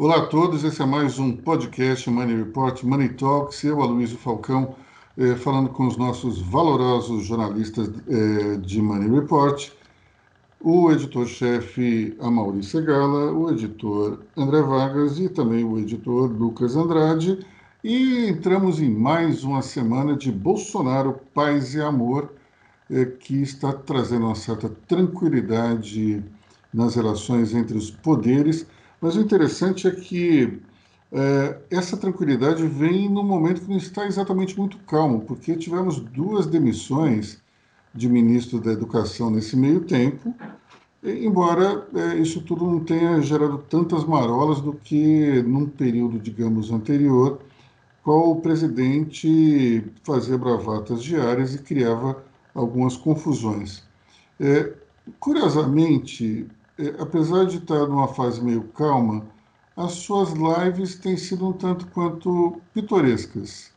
Olá a todos, esse é mais um podcast Money Report, Money Talks. Eu, Aloysio Falcão, eh, falando com os nossos valorosos jornalistas eh, de Money Report, o editor-chefe Amaury Segala, o editor André Vargas e também o editor Lucas Andrade. E entramos em mais uma semana de Bolsonaro, Paz e Amor, eh, que está trazendo uma certa tranquilidade nas relações entre os poderes mas o interessante é que é, essa tranquilidade vem no momento que não está exatamente muito calmo, porque tivemos duas demissões de ministro da Educação nesse meio tempo, embora é, isso tudo não tenha gerado tantas marolas do que num período, digamos, anterior, qual o presidente fazia bravatas diárias e criava algumas confusões. É, curiosamente, apesar de estar numa fase meio calma, as suas lives têm sido um tanto quanto pitorescas,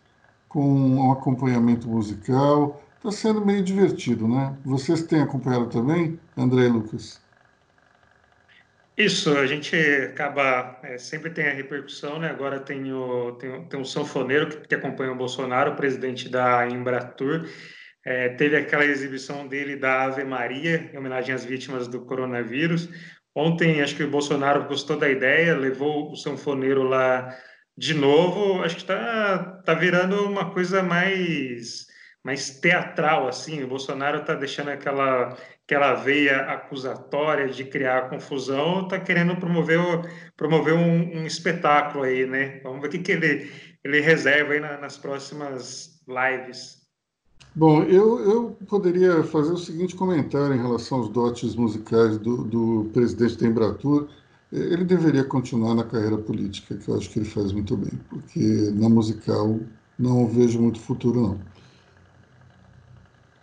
com um acompanhamento musical. Está sendo meio divertido, né? Vocês têm acompanhado também, André e Lucas? Isso, a gente acaba, é, sempre tem a repercussão, né? Agora tem o, tem, tem um sanfoneiro que, que acompanha o Bolsonaro, o presidente da Embratur, é, teve aquela exibição dele da Ave Maria, em homenagem às vítimas do coronavírus. Ontem, acho que o Bolsonaro gostou da ideia, levou o sanfoneiro lá de novo. Acho que está tá virando uma coisa mais, mais teatral, assim. O Bolsonaro está deixando aquela, aquela veia acusatória de criar confusão, está querendo promover, promover um, um, espetáculo aí, né? Vamos ver o que, que ele, ele reserva aí na, nas próximas lives. Bom, eu, eu poderia fazer o seguinte comentário em relação aos dotes musicais do, do presidente da Embratur. Ele deveria continuar na carreira política, que eu acho que ele faz muito bem, porque na musical não vejo muito futuro, não.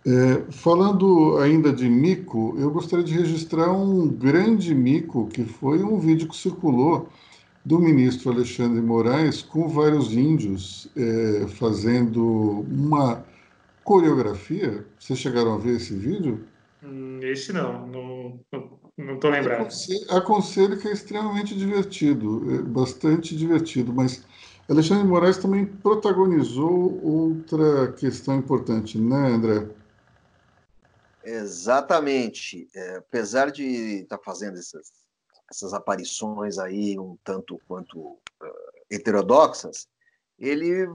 É, falando ainda de mico, eu gostaria de registrar um grande mico, que foi um vídeo que circulou do ministro Alexandre Moraes com vários índios é, fazendo uma coreografia. Vocês chegaram a ver esse vídeo? Hum, esse não, não, não estou lembrado. Aconselho, aconselho que é extremamente divertido, é bastante divertido, mas Alexandre de Moraes também protagonizou outra questão importante, né, André? Exatamente. É, apesar de estar tá fazendo essas, essas aparições aí um tanto quanto uh, heterodoxas, ele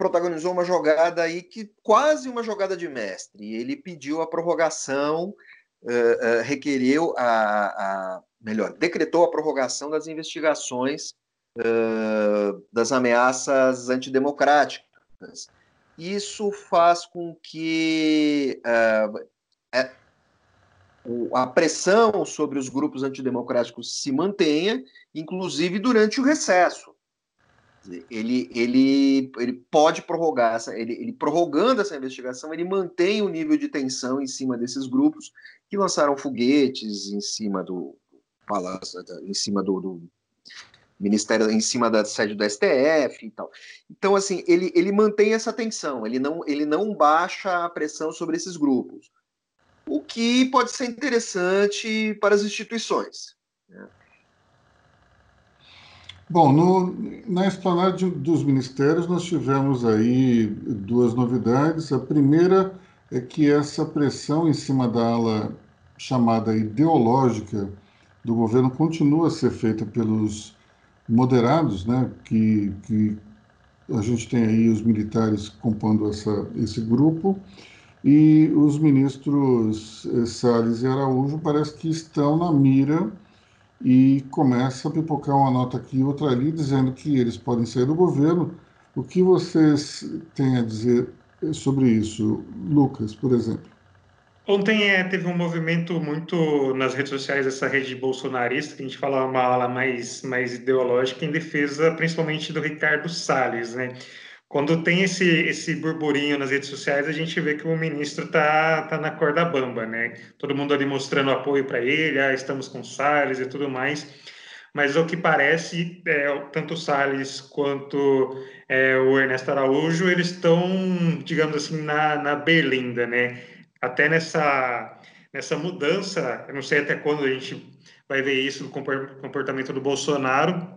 protagonizou uma jogada aí que quase uma jogada de mestre. Ele pediu a prorrogação, uh, uh, requereu a, a, melhor, decretou a prorrogação das investigações uh, das ameaças antidemocráticas. Isso faz com que é, a pressão sobre os grupos antidemocráticos se mantenha, inclusive durante o recesso ele, ele, ele pode prorrogar, essa, ele, ele prorrogando essa investigação, ele mantém o nível de tensão em cima desses grupos que lançaram foguetes em cima do palácio, em cima do, do ministério, em cima da sede do STF e tal. Então, assim, ele, ele mantém essa tensão, ele não, ele não baixa a pressão sobre esses grupos, o que pode ser interessante para as instituições. Né? Bom, no, na esplanada dos ministérios nós tivemos aí duas novidades. A primeira é que essa pressão em cima da ala chamada ideológica do governo continua a ser feita pelos moderados, né? Que, que a gente tem aí os militares compondo essa, esse grupo e os ministros eh, Salles e Araújo parece que estão na mira e começa a pipocar uma nota aqui outra ali, dizendo que eles podem sair do governo. O que vocês têm a dizer sobre isso, Lucas, por exemplo? Ontem é, teve um movimento muito nas redes sociais, essa rede bolsonarista, que a gente fala uma ala mais, mais ideológica, em defesa principalmente do Ricardo Salles, né? Quando tem esse, esse burburinho nas redes sociais, a gente vê que o ministro tá, tá na corda bamba, né? Todo mundo ali mostrando apoio para ele, ah, estamos com Salles e tudo mais. Mas o que parece, é, tanto Salles quanto é, o Ernesto Araújo, eles estão, digamos assim, na, na berlinda, né? Até nessa, nessa mudança, eu não sei até quando a gente vai ver isso no comportamento do Bolsonaro,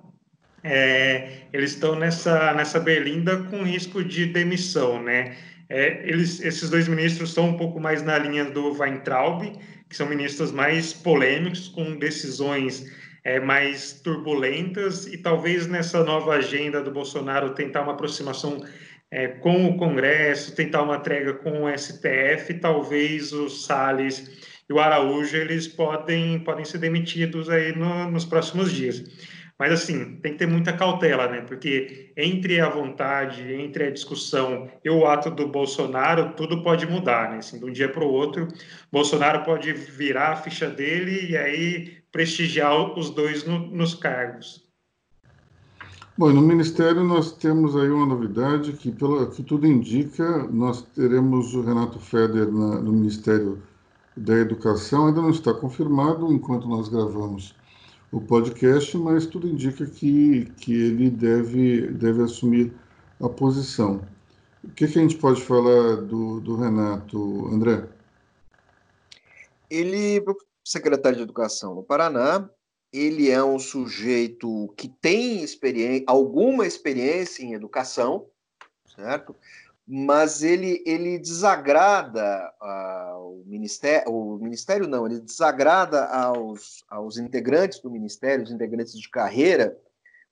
é, eles estão nessa, nessa berlinda com risco de demissão, né? É, eles, esses dois ministros estão um pouco mais na linha do Weintraub, que são ministros mais polêmicos, com decisões é, mais turbulentas, e talvez nessa nova agenda do Bolsonaro tentar uma aproximação é, com o Congresso, tentar uma trégua com o STF, talvez o Salles e o Araújo eles podem, podem ser demitidos aí no, nos próximos dias. Mas, assim, tem que ter muita cautela, né? Porque entre a vontade, entre a discussão e o ato do Bolsonaro, tudo pode mudar, né? Assim, de um dia para o outro, Bolsonaro pode virar a ficha dele e aí prestigiar os dois no, nos cargos. Bom, no Ministério nós temos aí uma novidade que, pelo que tudo indica, nós teremos o Renato Feder na, no Ministério da Educação. Ainda não está confirmado enquanto nós gravamos o podcast, mas tudo indica que, que ele deve, deve assumir a posição. O que, que a gente pode falar do, do Renato, André? Ele, secretário de Educação no Paraná, ele é um sujeito que tem experiência, alguma experiência em educação, certo? Mas ele, ele desagrada ao ministério, o ministério não, ele desagrada aos, aos integrantes do ministério, os integrantes de carreira,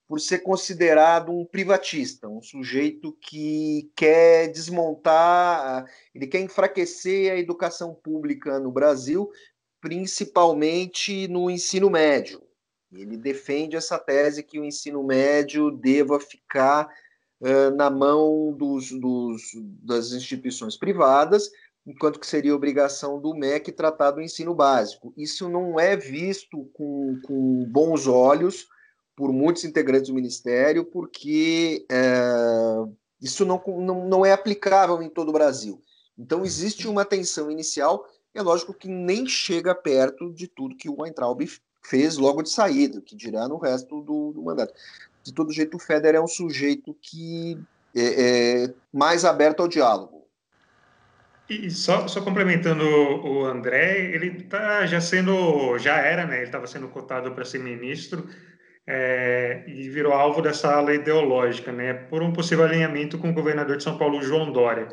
por ser considerado um privatista, um sujeito que quer desmontar, ele quer enfraquecer a educação pública no Brasil, principalmente no ensino médio. Ele defende essa tese que o ensino médio deva ficar na mão dos, dos, das instituições privadas, enquanto que seria obrigação do MEC tratar do ensino básico. Isso não é visto com, com bons olhos por muitos integrantes do Ministério, porque é, isso não, não, não é aplicável em todo o Brasil. Então, existe uma tensão inicial, é lógico que nem chega perto de tudo que o Weintraub fez logo de saída, que dirá no resto do, do mandato de todo jeito, o Federer é um sujeito que é, é mais aberto ao diálogo. E só, só complementando o André, ele está já sendo, já era, né? Ele estava sendo cotado para ser ministro é, e virou alvo dessa ala ideológica, né? Por um possível alinhamento com o governador de São Paulo, João Dória.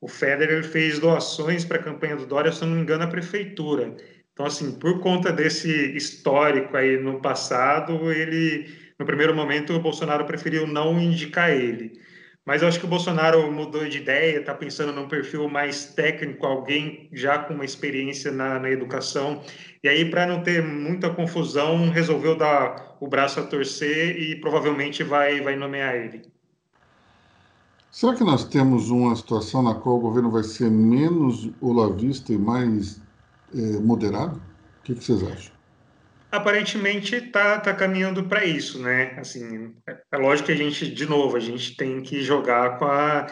O Federer fez doações para a campanha do Dória, se não me engano, à prefeitura. Então, assim, por conta desse histórico aí no passado, ele no primeiro momento, o Bolsonaro preferiu não indicar ele. Mas eu acho que o Bolsonaro mudou de ideia, está pensando num perfil mais técnico, alguém já com uma experiência na, na educação. E aí, para não ter muita confusão, resolveu dar o braço a torcer e provavelmente vai, vai nomear ele. Será que nós temos uma situação na qual o governo vai ser menos olavista e mais é, moderado? O que, que vocês acham? Aparentemente está tá caminhando para isso, né? Assim, é lógico que a gente, de novo, a gente tem que jogar com o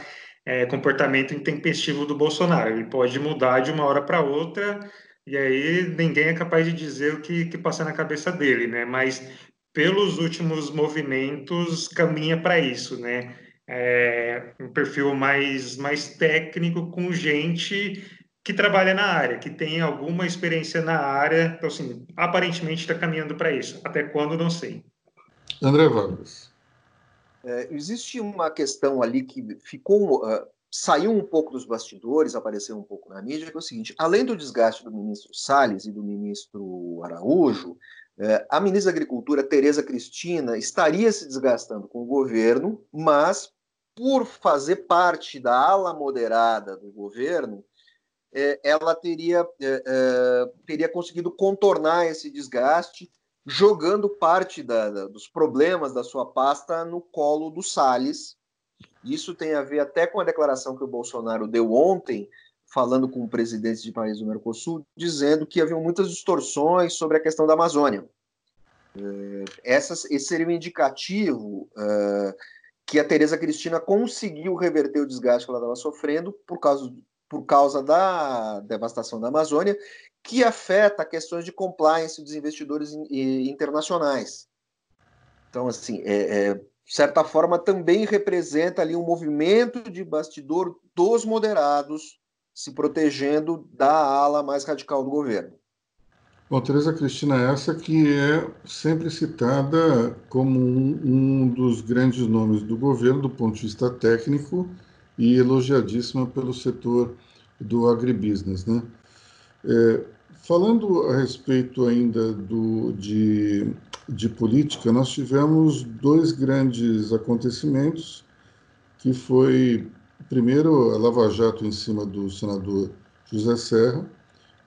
é, comportamento intempestivo do Bolsonaro. Ele pode mudar de uma hora para outra e aí ninguém é capaz de dizer o que, que passa na cabeça dele, né? Mas pelos últimos movimentos caminha para isso, né? É, um perfil mais, mais técnico com gente que trabalha na área, que tem alguma experiência na área. Então, assim, aparentemente está caminhando para isso. Até quando, não sei. André Vargas. É, existe uma questão ali que ficou. Uh, saiu um pouco dos bastidores, apareceu um pouco na mídia, que é o seguinte: além do desgaste do ministro Salles e do ministro Araújo, é, a ministra da Agricultura, Tereza Cristina, estaria se desgastando com o governo, mas por fazer parte da ala moderada do governo, ela teria, é, é, teria conseguido contornar esse desgaste, jogando parte da, da, dos problemas da sua pasta no colo do Salles. Isso tem a ver até com a declaração que o Bolsonaro deu ontem, falando com presidentes de países do Mercosul, dizendo que havia muitas distorções sobre a questão da Amazônia. Essas, esse seria um indicativo que a Tereza Cristina conseguiu reverter o desgaste que ela estava sofrendo por causa por causa da devastação da Amazônia, que afeta questões de compliance dos investidores internacionais. Então, assim, é, é, de certa forma, também representa ali um movimento de bastidor dos moderados se protegendo da ala mais radical do governo. Bom, Tereza Cristina, essa que é sempre citada como um, um, dos grandes nomes do governo do ponto de vista técnico e elogiadíssima pelo setor do agribusiness, né? É, falando a respeito ainda do, de, de política, nós tivemos dois grandes acontecimentos, que foi, primeiro, a Lava Jato em cima do senador José Serra,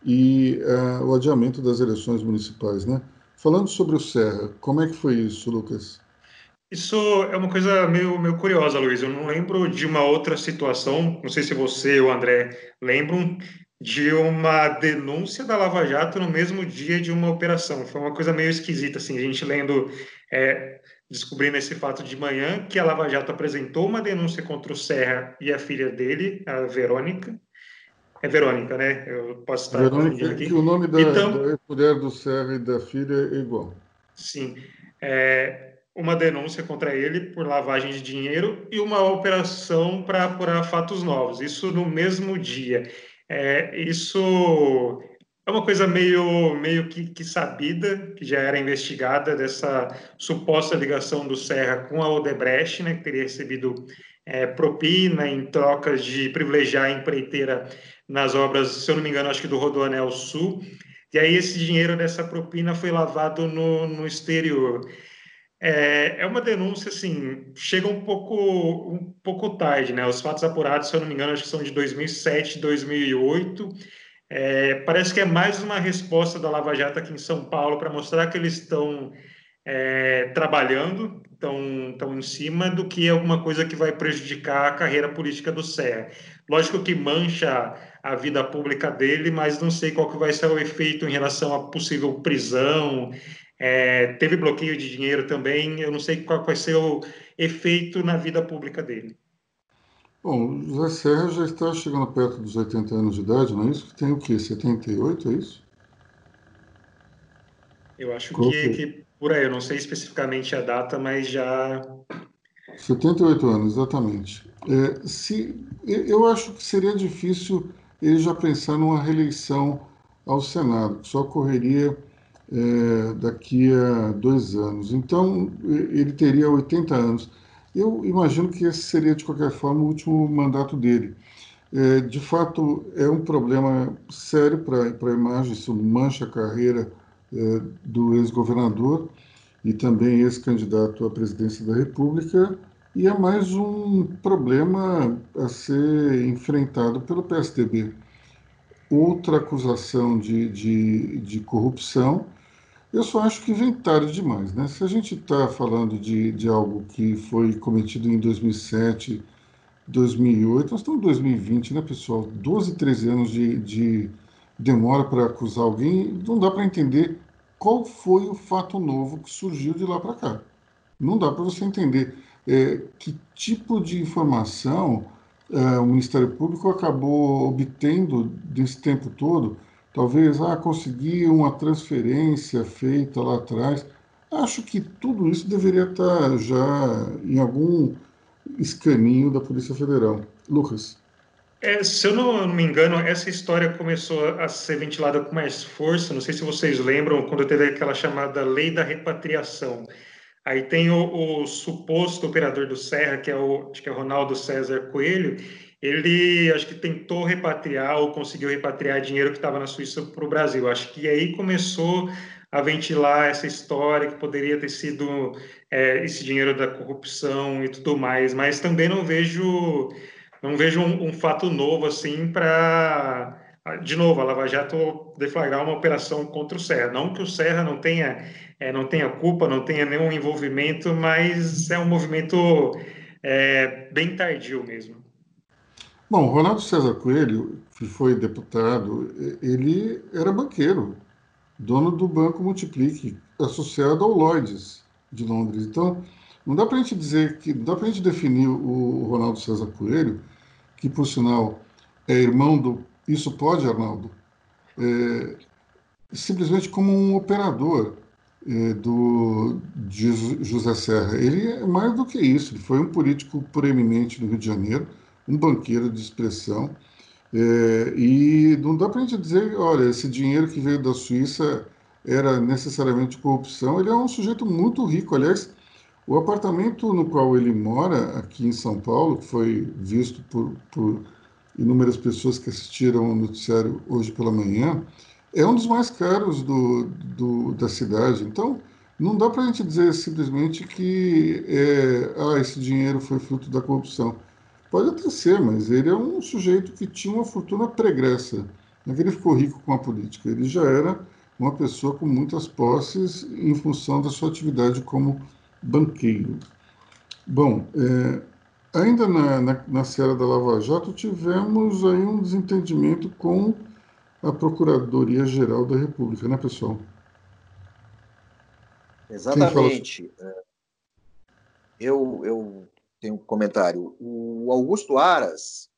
e uh, o adiamento das eleições municipais, né? Falando sobre o Serra, como é que foi isso, Lucas? Isso é uma coisa meio, meio curiosa, Luiz. Eu não lembro de uma outra situação, não sei se você ou o André lembram, de uma denúncia da Lava Jato no mesmo dia de uma operação. Foi uma coisa meio esquisita, assim, a gente lendo, é, descobrindo esse fato de manhã, que a Lava Jato apresentou uma denúncia contra o Serra e a filha dele, a Verônica, é Verônica, né? Eu posso estar Verônica, aqui. O nome da, então, da mulher do Serra e da filha é igual. Sim. É uma denúncia contra ele por lavagem de dinheiro e uma operação para apurar fatos novos. Isso no mesmo dia. É, isso é uma coisa meio, meio que, que, sabida, que já era investigada, dessa suposta ligação do Serra com a Odebrecht, né, que teria recebido é, propina em trocas de privilegiar a empreiteira nas obras, se eu não me engano, acho que do Rodoanel Sul. E aí esse dinheiro dessa propina foi lavado no, no exterior. É, é uma denúncia, assim, chega um pouco, um pouco tarde, né? Os fatos apurados, se eu não me engano, acho que são de 2007, 2008. É, parece que é mais uma resposta da Lava Jato aqui em São Paulo para mostrar que eles estão é, trabalhando, estão em cima, do que alguma coisa que vai prejudicar a carreira política do Serra. Lógico que mancha a vida pública dele, mas não sei qual que vai ser o efeito em relação a possível prisão. É, teve bloqueio de dinheiro também, eu não sei qual vai ser o efeito na vida pública dele. Bom, José Serra já está chegando perto dos 80 anos de idade, não é isso? Tem o quê? 78, é isso? Eu acho que, que, por aí, eu não sei especificamente a data, mas já. 78 anos, exatamente. É, se, eu acho que seria difícil ele já pensar numa reeleição ao Senado, que só ocorreria é, daqui a dois anos. Então, ele teria 80 anos. Eu imagino que esse seria, de qualquer forma, o último mandato dele. É, de fato, é um problema sério para a imagem, isso mancha a carreira é, do ex-governador e também ex-candidato à presidência da República, e é mais um problema a ser enfrentado pelo PSDB. Outra acusação de, de, de corrupção, eu só acho que vem tarde demais. Né? Se a gente está falando de, de algo que foi cometido em 2007, 2008, nós estamos em 2020, né, pessoal? 12, 13 anos de, de demora para acusar alguém, não dá para entender qual foi o fato novo que surgiu de lá para cá. Não dá para você entender é, que tipo de informação é, o Ministério Público acabou obtendo desse tempo todo. Talvez ah, conseguir uma transferência feita lá atrás. Acho que tudo isso deveria estar já em algum escaninho da Polícia Federal. Lucas. É, se eu não, me engano, essa história começou a ser ventilada com mais força. Não sei se vocês lembram quando teve aquela chamada Lei da Repatriação. Aí tem o, o suposto operador do Serra, que é o, acho que é o Ronaldo César Coelho. Ele acho que tentou repatriar ou conseguiu repatriar dinheiro que estava na Suíça para o Brasil. Acho que aí começou a ventilar essa história que poderia ter sido é, esse dinheiro da corrupção e tudo mais. Mas também não vejo não vejo um, um fato novo assim para de novo a Lava Jato deflagrar uma operação contra o Serra. Não que o Serra não tenha é, não tenha culpa, não tenha nenhum envolvimento, mas é um movimento é, bem tardio mesmo. Bom, Ronaldo César Coelho, que foi deputado, ele era banqueiro, dono do Banco Multiplique, associado ao Lloyds de Londres. Então, não dá para a gente dizer que, não dá para a gente definir o Ronaldo César Coelho, que por sinal é irmão do. Isso pode, Arnaldo? É, simplesmente como um operador é, do de José Serra. Ele é mais do que isso. Ele foi um político proeminente no Rio de Janeiro, um banqueiro de expressão. É, e não dá para a gente dizer, olha, esse dinheiro que veio da Suíça era necessariamente corrupção. Ele é um sujeito muito rico. Aliás, o apartamento no qual ele mora, aqui em São Paulo, que foi visto por, por inúmeras pessoas que assistiram ao noticiário hoje pela manhã, é um dos mais caros do, do da cidade. Então, não dá para a gente dizer simplesmente que é, ah, esse dinheiro foi fruto da corrupção. Pode até ser, mas ele é um sujeito que tinha uma fortuna pregressa. Não é que ele ficou rico com a política, ele já era uma pessoa com muitas posses em função da sua atividade como banqueiro. Bom, é, ainda na, na, na seara da Lava Jato, tivemos aí um desentendimento com a Procuradoria-Geral da República, né, pessoal? Exatamente. É, eu, eu tenho um comentário. O Augusto Aras,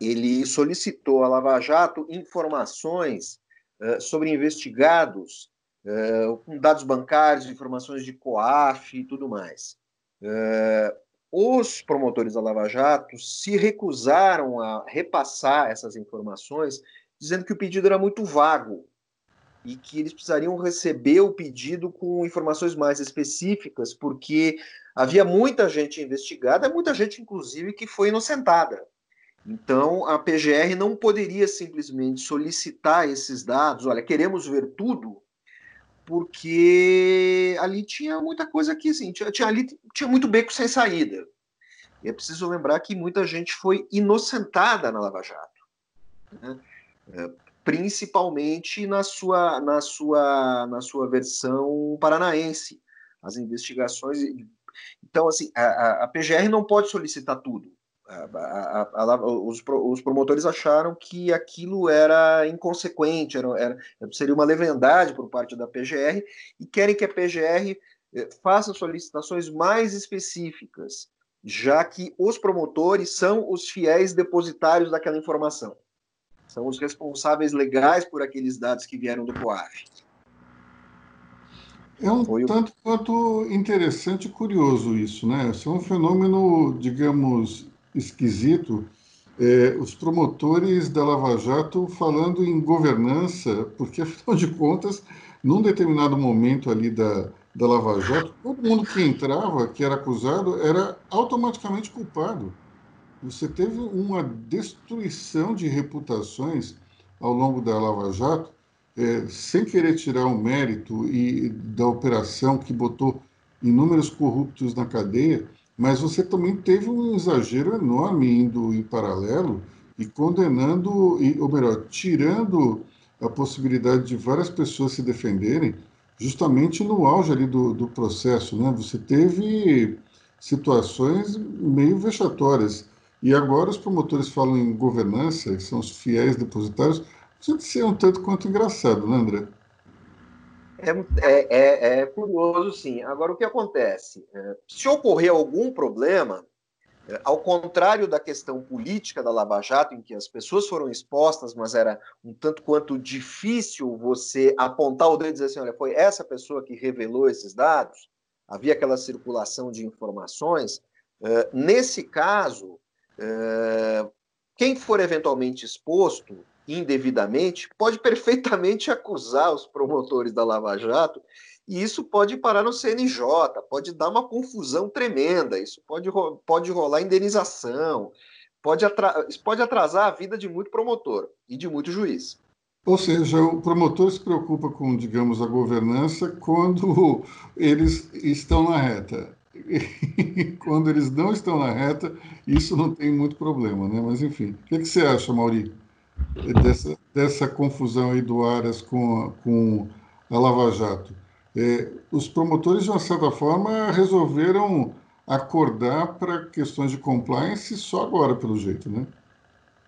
ele solicitou à Lava Jato informações uh, sobre investigados uh, com dados bancários, informações de COAF e tudo mais. Uh, os promotores da Lava Jato se recusaram a repassar essas informações, dizendo que o pedido era muito vago e que eles precisariam receber o pedido com informações mais específicas, porque havia muita gente investigada, muita gente, inclusive, que foi inocentada. Então, a PGR não poderia simplesmente solicitar esses dados, olha, queremos ver tudo, porque ali tinha muita coisa que, assim, tinha, tinha, ali tinha muito beco sem saída. E é preciso lembrar que muita gente foi inocentada na Lava Jato. Né? É, principalmente na sua, na na, na sua versão paranaense. As investigações. Então, assim, a, a PGR não pode solicitar tudo. A, a, os, os, promotores acharam que aquilo era inconsequente, era, era, seria uma leviandade por parte da PGR e querem que a PGR eh, faça solicitações mais específicas, já que os promotores são os fiéis depositários daquela informação são os responsáveis legais por aqueles dados que vieram do COAF. É um Foi tanto o... quanto interessante e curioso isso, né? Isso é um fenômeno, digamos, esquisito. É, os promotores da Lava Jato falando em governança, porque, afinal de contas, num determinado momento ali da, da Lava Jato, todo mundo que entrava, que era acusado, era automaticamente culpado você teve uma destruição de reputações ao longo da Lava Jato, é, sem querer tirar o mérito e da operação que botou inúmeros corruptos na cadeia, mas você também teve um exagero enorme indo em paralelo e condenando, ou melhor, tirando a possibilidade de várias pessoas se defenderem, justamente no auge ali do, do processo. Né? Você teve situações meio vexatórias. E agora os promotores falam em governança, que são os fiéis depositários. Isso ser um tanto quanto engraçado, né, André? É, é, é, é curioso, sim. Agora, o que acontece? É, se ocorrer algum problema, é, ao contrário da questão política da Lava Jato, em que as pessoas foram expostas, mas era um tanto quanto difícil você apontar o dedo e dizer assim: olha, foi essa pessoa que revelou esses dados, havia aquela circulação de informações. Nesse caso, é, quem for eventualmente exposto indevidamente pode perfeitamente acusar os promotores da Lava Jato e isso pode parar no CNJ, pode dar uma confusão tremenda, isso pode, pode rolar indenização, pode, pode atrasar a vida de muito promotor e de muito juiz. Ou seja, o promotor se preocupa com, digamos, a governança quando eles estão na reta. quando eles não estão na reta, isso não tem muito problema, né? Mas enfim, o que, que você acha, Mauri, dessa, dessa confusão aí do Aras com, a, com a Lava Jato? É, os promotores, de uma certa forma, resolveram acordar para questões de compliance só agora, pelo jeito, né?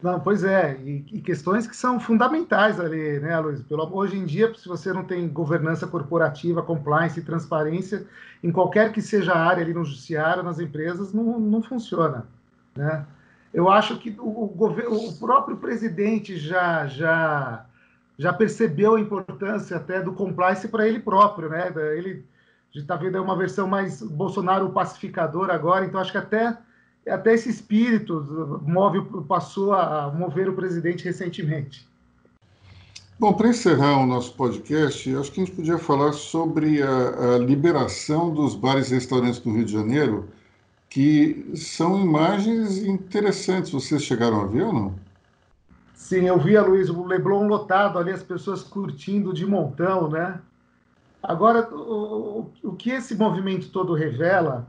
Não, pois é, e, e, questões que são fundamentais ali, né, Luiz? Pelo, hoje em dia, se você não tem governança corporativa, compliance e transparência, em qualquer que seja a área ali no judiciário, nas empresas, não, não funciona, né? Eu acho que o, o, o próprio presidente já, já, já percebeu a importância até do compliance para ele próprio, né? Ele está vendo uma versão mais Bolsonaro pacificador agora, então acho que até até esse espírito move, passou a mover o presidente recentemente. Bom, para encerrar o nosso podcast, acho que a gente podia falar sobre a, a, liberação dos bares e restaurantes do Rio de Janeiro, que são imagens interessantes. Vocês chegaram a ver ou não? Sim, eu vi, Luiz, o Leblon lotado ali, as pessoas curtindo de montão, né? Agora, o, o, o que esse movimento todo revela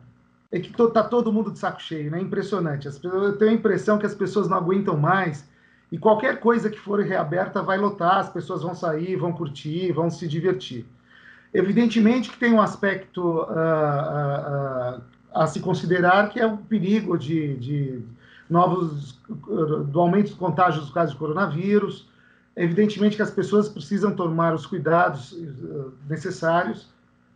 é que está todo mundo de saco cheio, né? Impressionante. As, eu tenho a impressão que as pessoas não aguentam mais e qualquer coisa que for reaberta vai lotar, as pessoas vão sair, vão curtir, vão se divertir. Evidentemente que tem um aspecto uh, uh, uh, a se considerar que é o perigo de, de novos do aumento dos contágios dos casos de coronavírus. Evidentemente que as pessoas precisam tomar os cuidados necessários,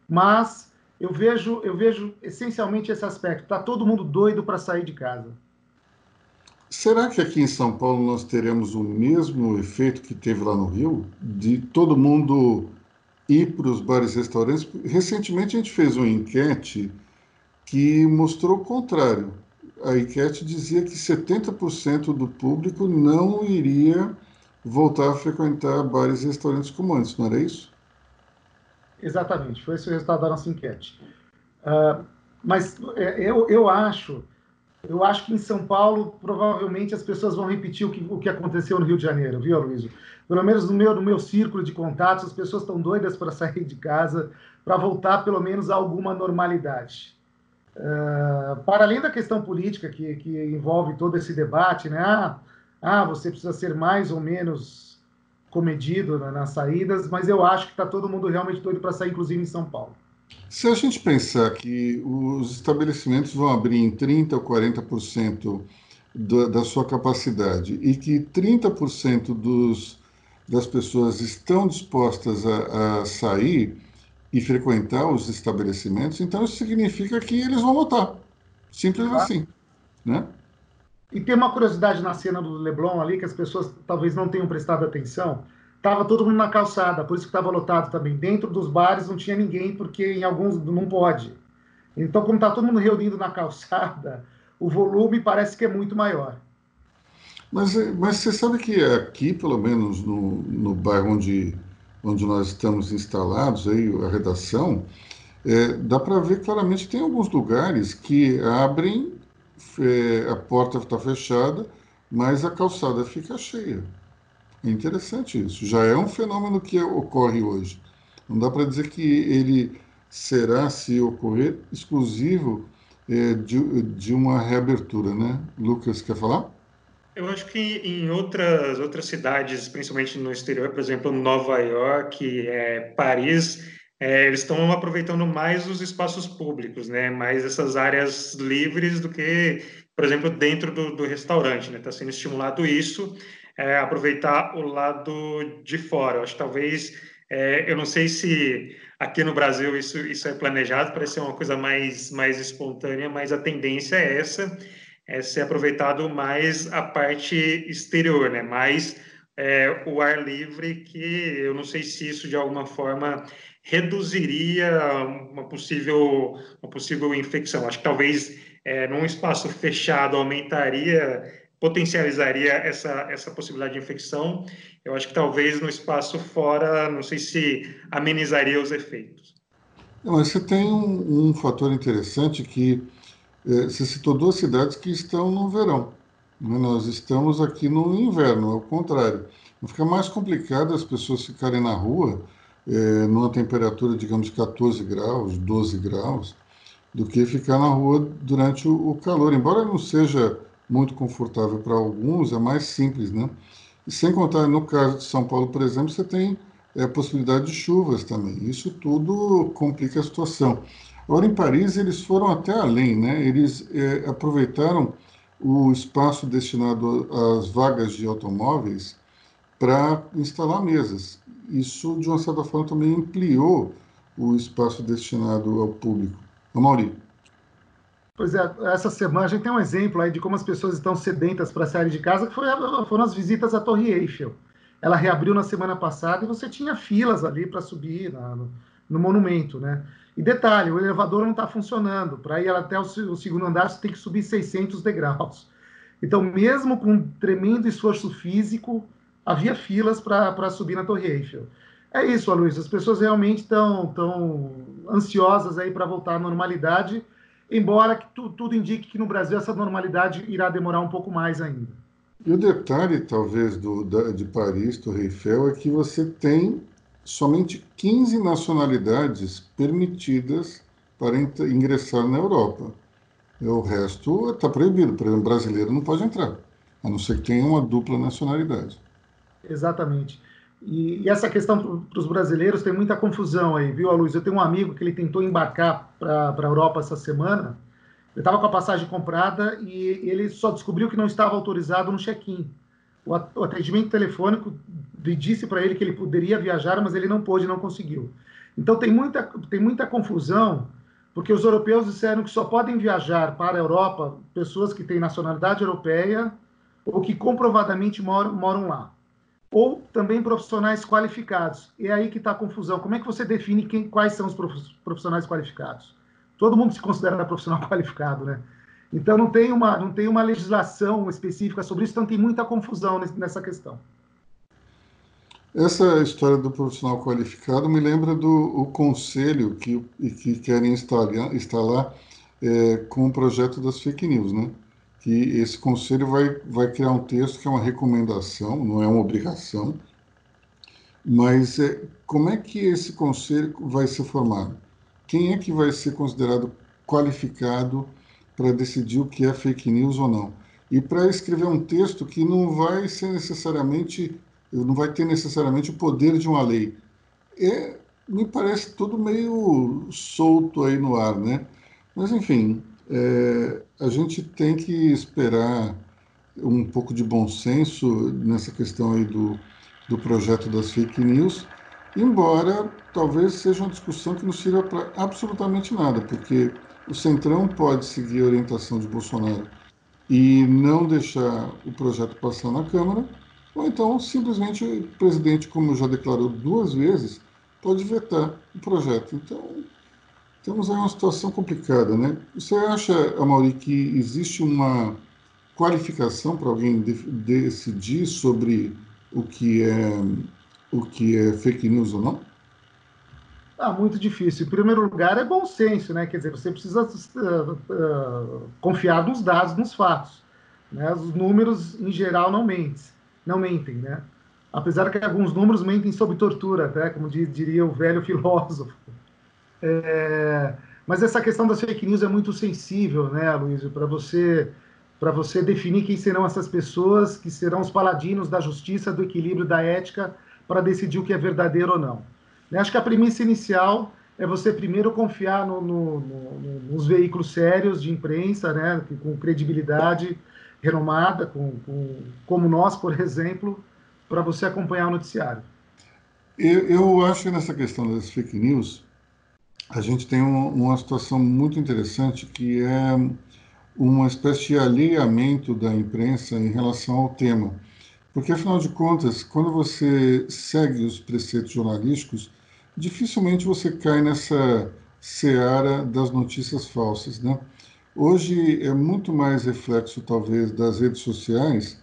mas eu vejo eu vejo essencialmente esse aspecto. Está todo mundo doido para sair de casa. Será que aqui em São Paulo nós teremos o mesmo efeito que teve lá no Rio? De todo mundo ir para os bares e restaurantes? Recentemente a gente fez uma enquete que mostrou o contrário. A enquete dizia que 70% do público não iria voltar a frequentar bares e restaurantes como antes, não era isso? Exatamente, foi esse o resultado da nossa enquete. Uh, mas é, eu, eu acho eu acho que em São Paulo, provavelmente, as pessoas vão repetir o que, o que aconteceu no Rio de Janeiro, viu, Luiz? Pelo menos no meu, no meu círculo de contatos, as pessoas estão doidas para sair de casa, para voltar, pelo menos, a alguma normalidade. Uh, para além da questão política que, que envolve todo esse debate, né? Ah, ah você precisa ser mais ou menos comedido nas saídas, mas eu acho que está todo mundo realmente doido para sair, inclusive em São Paulo. Se a gente pensar que os estabelecimentos vão abrir em 30% ou 40% da, da sua capacidade e que 30% dos, das pessoas estão dispostas a, a sair e frequentar os estabelecimentos, então isso significa que eles vão votar. Simples assim. Né? E tem uma curiosidade na cena do Leblon ali que as pessoas talvez não tenham prestado atenção Tava todo mundo na calçada, por isso que estava lotado também. Dentro dos bares não tinha ninguém, porque em alguns não pode. Então, como está todo mundo reunido na calçada, o volume parece que é muito maior. Mas, mas você sabe que aqui, pelo menos no, no bairro onde, onde nós estamos instalados, aí, a redação, é, dá para ver claramente que tem alguns lugares que abrem, a porta está fechada, mas a calçada fica cheia. É interessante isso. Já é um fenômeno que ocorre hoje. Não dá para dizer que ele será, se ocorrer, exclusivo é, de, de uma reabertura, né? Lucas, quer falar? Eu acho que em outras, outras cidades, principalmente no exterior, por exemplo, Nova York, é, Paris, é, eles estão aproveitando mais os espaços públicos, né? Mais essas áreas livres do que, por exemplo, dentro do, do restaurante, né? Está sendo estimulado isso é, aproveitar o lado de fora. Eu acho que talvez, é, eu não sei se aqui no Brasil isso, isso é planejado para ser uma coisa mais, mais espontânea, mas a tendência é essa, é ser aproveitado mais a parte exterior, né? mais é, o ar livre, que eu não sei se isso de alguma forma reduziria uma possível, uma possível infecção. Acho que talvez é, num espaço fechado aumentaria potencializaria essa, essa possibilidade de infecção. Eu acho que talvez no espaço fora, não sei se amenizaria os efeitos. Mas você tem um, um fator interessante que é, você citou duas cidades que estão no verão. Nós estamos aqui no inverno, ao contrário. Fica mais complicado as pessoas ficarem na rua é, numa temperatura, digamos, de 14 graus, 12 graus, do que ficar na rua durante o, o calor. Embora não seja muito confortável para alguns, é mais simples, né? E sem contar, no caso de São Paulo, por exemplo, você tem é, a possibilidade de chuvas também. Isso tudo complica a situação. Agora, em Paris, eles foram até além, né? Eles é, aproveitaram o espaço destinado às vagas de automóveis para instalar mesas. Isso, de uma certa forma, também ampliou o espaço destinado ao público. Mauri. Pois é, essa semana a gente tem um exemplo aí de como as pessoas estão sedentas para sair de casa, que foi, foram as visitas à Torre Eiffel. Ela reabriu na semana passada e você tinha filas ali para subir na, no monumento, né? E detalhe, o elevador não está funcionando. Para ir até o, segundo andar, você tem que subir 600 degraus. Então, mesmo com um tremendo esforço físico, havia filas para subir na Torre Eiffel. É isso, Aloysio. As pessoas realmente estão tão ansiosas aí para voltar à normalidade, embora que tu, tudo indique que no Brasil essa normalidade irá demorar um pouco mais ainda. E o detalhe, talvez, do, da, de Paris, Torre Eiffel, é que você tem somente 15 nacionalidades permitidas para ingressar na Europa. O resto está proibido. Por exemplo, brasileiro não pode entrar, a não ser que tenha uma dupla nacionalidade. Exatamente. E, e essa questão para os brasileiros tem muita confusão aí, viu, Luiz? Eu tenho um amigo que ele tentou embarcar para a Europa essa semana. Ele estava com a passagem comprada e ele só descobriu que não estava autorizado no check-in. O atendimento telefônico disse para ele que ele poderia viajar, mas ele não pôde, não conseguiu. Então tem muita, tem muita confusão, porque os europeus disseram que só podem viajar para a Europa pessoas que têm nacionalidade europeia ou que comprovadamente moram, moram lá ou também profissionais qualificados. E é aí que está a confusão. Como é que você define quem, quais são os profissionais qualificados? Todo mundo se considera profissional qualificado, né? Então não tem uma, não tem uma legislação específica sobre isso, então tem muita confusão nessa questão. Essa história do profissional qualificado me lembra do o conselho que, que querem instalar, instalar é, com o projeto das fake news, né? que esse conselho vai, vai criar um texto que é uma recomendação, não é uma obrigação, mas é, como é que esse conselho vai ser formado? Quem é que vai ser considerado qualificado para decidir o que é fake news ou não? E para escrever um texto que não vai ser necessariamente, não vai ter necessariamente o poder de uma lei. É, me parece tudo meio solto aí no ar, né? Mas, enfim, é, a gente tem que esperar um pouco de bom senso nessa questão aí do, do projeto das fake news, embora talvez seja uma discussão que não sirva para absolutamente nada, porque o Centrão pode seguir a orientação de Bolsonaro e não deixar o projeto passar na Câmara, ou então simplesmente o presidente, como já declarou duas vezes, pode vetar o projeto. Então, temos aí uma situação complicada, né? Você acha, Amaury, que existe uma qualificação para alguém de decidir sobre o que é o que é fake news ou não? Ah, muito difícil. Em primeiro lugar, é bom senso, né? Quer dizer, você precisa uh, uh, confiar nos dados, nos fatos. Né? Os números, em geral, não mentem, não mentem, né? Apesar que alguns números mentem sob tortura, até, como diria o velho filósofo. É, mas essa questão das fake news é muito sensível, né, Luísio, para você para você definir quem serão essas pessoas que serão os paladinos da justiça, do equilíbrio, da ética, para decidir o que é verdadeiro ou não. Eu acho que a premissa inicial é você primeiro confiar no, no, no, nos veículos sérios de imprensa, né, com credibilidade renomada, com, com, como nós, por exemplo, para você acompanhar o noticiário. Eu, eu acho que nessa questão das fake news, a gente tem uma, uma situação muito interessante que é uma espécie de alinhamento da imprensa em relação ao tema. Porque, afinal de contas, quando você segue os preceitos jornalísticos, dificilmente você cai nessa seara das notícias falsas. Né? Hoje é muito mais reflexo, talvez, das redes sociais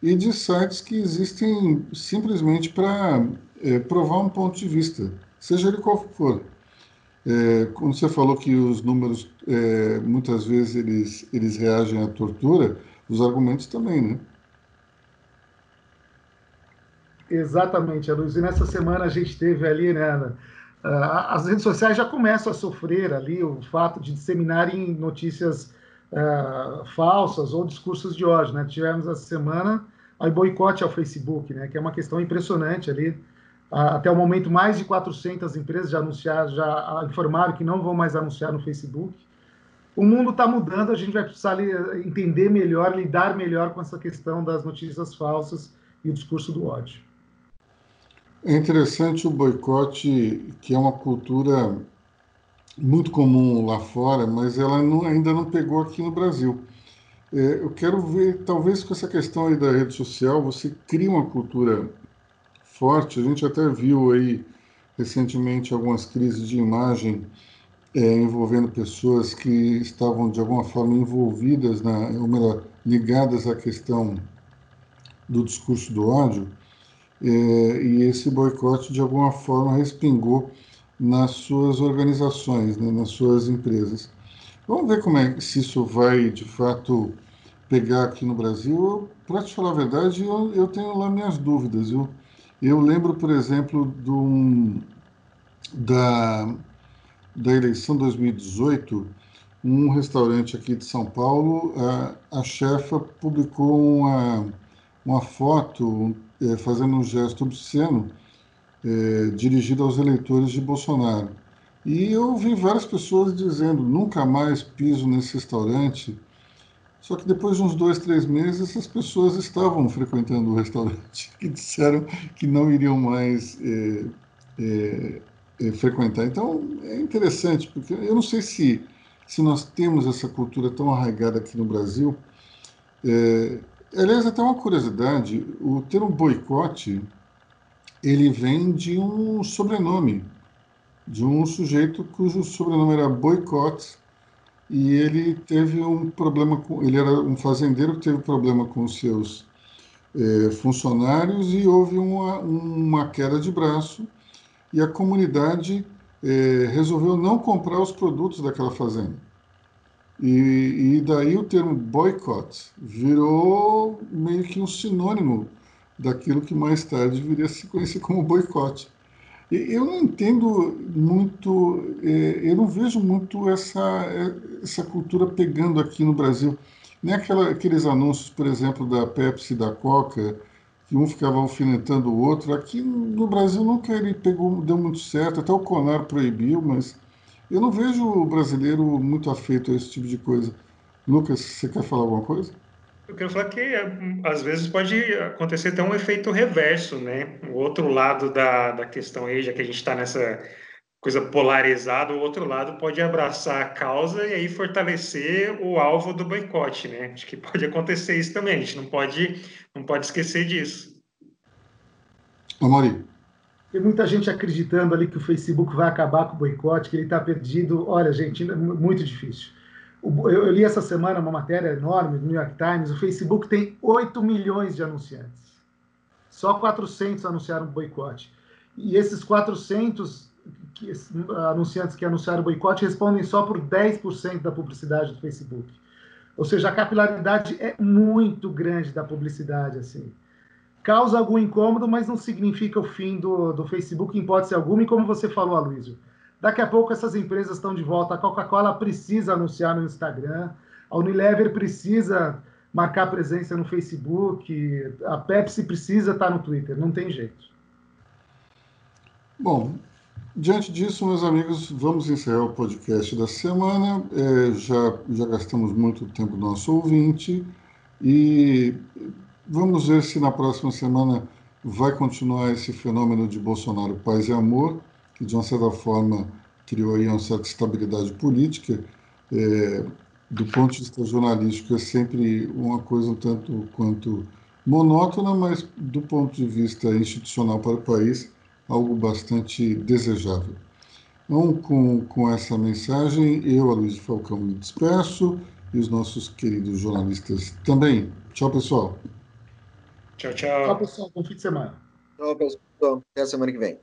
e de sites que existem simplesmente para é, provar um ponto de vista, seja ele qual for. É, quando você falou que os números, é, muitas vezes, eles, eles reagem à tortura, os argumentos também, né? Exatamente, Luiz. E nessa semana a gente teve ali, né? As redes sociais já começam a sofrer ali o fato de disseminarem notícias uh, falsas ou discursos de ódio, né? Tivemos essa semana o boicote ao Facebook, né? Que é uma questão impressionante ali até o momento, mais de 400 empresas já anunciaram, já informaram que não vão mais anunciar no Facebook. O mundo está mudando, a gente vai precisar entender melhor, lidar melhor com essa questão das notícias falsas e o discurso do ódio. É interessante o boicote, que é uma cultura muito comum lá fora, mas ela não, ainda não pegou aqui no Brasil. É, eu quero ver, talvez com essa questão aí da rede social, você cria uma cultura forte. A gente até viu aí recentemente algumas crises de imagem é, envolvendo pessoas que estavam de alguma forma envolvidas, na, ou melhor, ligadas à questão do discurso do ódio, e esse boicote de alguma forma respingou nas suas organizações, né, nas suas empresas. Vamos ver como é se isso vai de fato pegar aqui no Brasil. Para te falar a verdade, eu, eu tenho lá minhas dúvidas. Eu, eu lembro, por exemplo, do, da, da eleição 2018, um restaurante aqui de São Paulo, a, a chefa publicou uma, uma foto é, fazendo um gesto obsceno é, dirigido aos eleitores de Bolsonaro. E eu vi várias pessoas dizendo: nunca mais piso nesse restaurante. Só que depois de uns dois, três meses, essas pessoas estavam frequentando o restaurante, que disseram que não iriam mais é, é, é, frequentar. Então, é interessante, porque eu não sei se, se nós temos essa cultura tão arraigada aqui no Brasil. Aliás, até uma curiosidade: o termo boicote ele vem de um sobrenome, de um sujeito cujo sobrenome era Boicot, e ele teve um problema com. Ele era um fazendeiro que teve problema com seus é, funcionários e houve uma, uma queda de braço, e a comunidade é, resolveu não comprar os produtos daquela fazenda. E, e daí o termo boycott virou meio que um sinônimo daquilo que mais tarde viria a se conhecer como boicote. Eu não entendo muito, é, eu não vejo muito essa, essa cultura pegando aqui no Brasil. Nem aquela, aqueles anúncios, por exemplo, da Pepsi e da Coca, que um ficava alfinetando o outro. Aqui no Brasil nunca ele pegou, deu muito certo, até o Conar proibiu, mas eu não vejo o brasileiro muito afeito a esse tipo de coisa. Lucas, você quer falar alguma coisa? Eu quero falar que às vezes pode acontecer até um efeito reverso, né? O outro lado da, da questão aí, já que a gente está nessa coisa polarizada, o outro lado pode abraçar a causa e aí fortalecer o alvo do boicote, né? Acho que pode acontecer isso também, a gente não pode, não pode esquecer disso. Amori. Tem muita gente acreditando ali que o Facebook vai acabar com o boicote, que ele está perdido. Olha, gente, muito difícil. Eu li essa semana uma matéria enorme do New York Times. O Facebook tem 8 milhões de anunciantes. Só 400 anunciaram boicote. E esses 400 que, anunciantes que anunciaram boicote respondem só por 10% da publicidade do Facebook. Ou seja, a capilaridade é muito grande da publicidade. assim. Causa algum incômodo, mas não significa o fim do, do Facebook em hipótese alguma. E como você falou, Aloysio, Daqui a pouco essas empresas estão de volta. A Coca-Cola precisa anunciar no Instagram, a Unilever precisa marcar presença no Facebook, a Pepsi precisa estar no Twitter, não tem jeito. Bom, diante disso, meus amigos, vamos encerrar o podcast da semana. É, já, já gastamos muito tempo do nosso ouvinte e vamos ver se na próxima semana vai continuar esse fenômeno de Bolsonaro paz e amor que de uma certa forma criou aí uma certa estabilidade política. É, do ponto de vista jornalístico, é sempre uma coisa um tanto quanto monótona, mas do ponto de vista institucional para o país, algo bastante desejável. Então, com, com essa mensagem, eu, Aloysio Falcão, me despeço e os nossos queridos jornalistas também. Tchau, pessoal. Tchau, tchau. Tchau, pessoal. Bom fim de semana. Tchau, pessoal. Até a semana que vem.